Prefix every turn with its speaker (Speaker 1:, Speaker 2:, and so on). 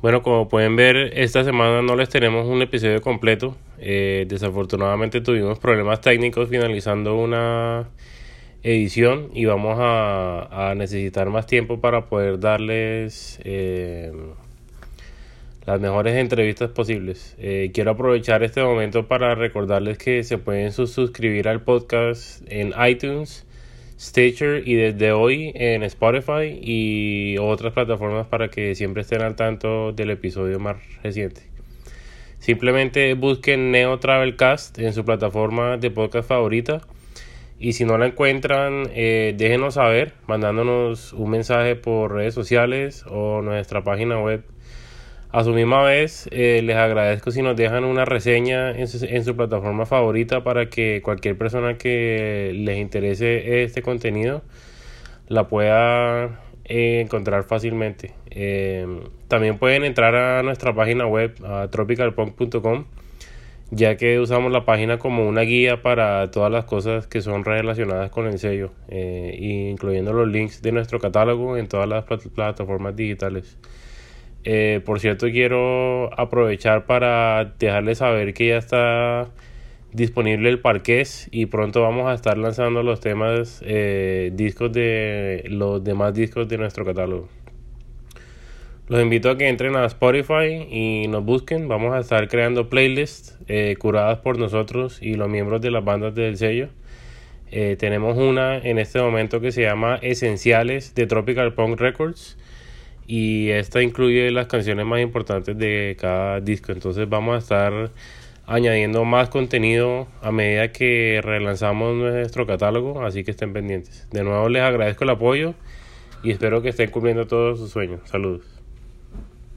Speaker 1: Bueno, como pueden ver, esta semana no les tenemos un episodio completo. Eh, desafortunadamente tuvimos problemas técnicos finalizando una edición y vamos a, necesitar más tiempo para poder darles eh, las mejores entrevistas posibles. Eh, quiero aprovechar este momento para recordarles que se pueden suscribir al podcast en iTunes Stitcher y desde hoy en Spotify y otras plataformas para que siempre estén al tanto del episodio más reciente. Simplemente busquen Neo Travel Cast en su plataforma de podcast favorita y si no la encuentran eh, déjenos saber mandándonos un mensaje por redes sociales o nuestra página web a su misma vez, eh, les agradezco si nos dejan una reseña en su, plataforma favorita para que cualquier persona que les interese este contenido la pueda eh, encontrar fácilmente. Eh, también pueden entrar a nuestra página web, a tropicalpunk.com, ya que usamos la página como una guía para todas las cosas que son relacionadas con el sello, incluyendo los links de nuestro catálogo en todas las plataformas digitales. Eh, por cierto, quiero aprovechar para dejarles saber que ya está disponible el parqués y pronto vamos a estar lanzando los temas eh, discos de los demás discos de nuestro catálogo. Los invito a que entren a Spotify y nos busquen. Vamos a estar creando playlists eh, curadas por nosotros y los miembros de las bandas del sello. tenemos una en este momento que se llama Esenciales de Tropical Punk Records y esta incluye las canciones más importantes de cada disco. Entonces vamos a estar añadiendo más contenido a medida que relanzamos nuestro catálogo, así que estén pendientes. De nuevo les agradezco el apoyo y espero que estén cumpliendo todos sus sueños. Saludos.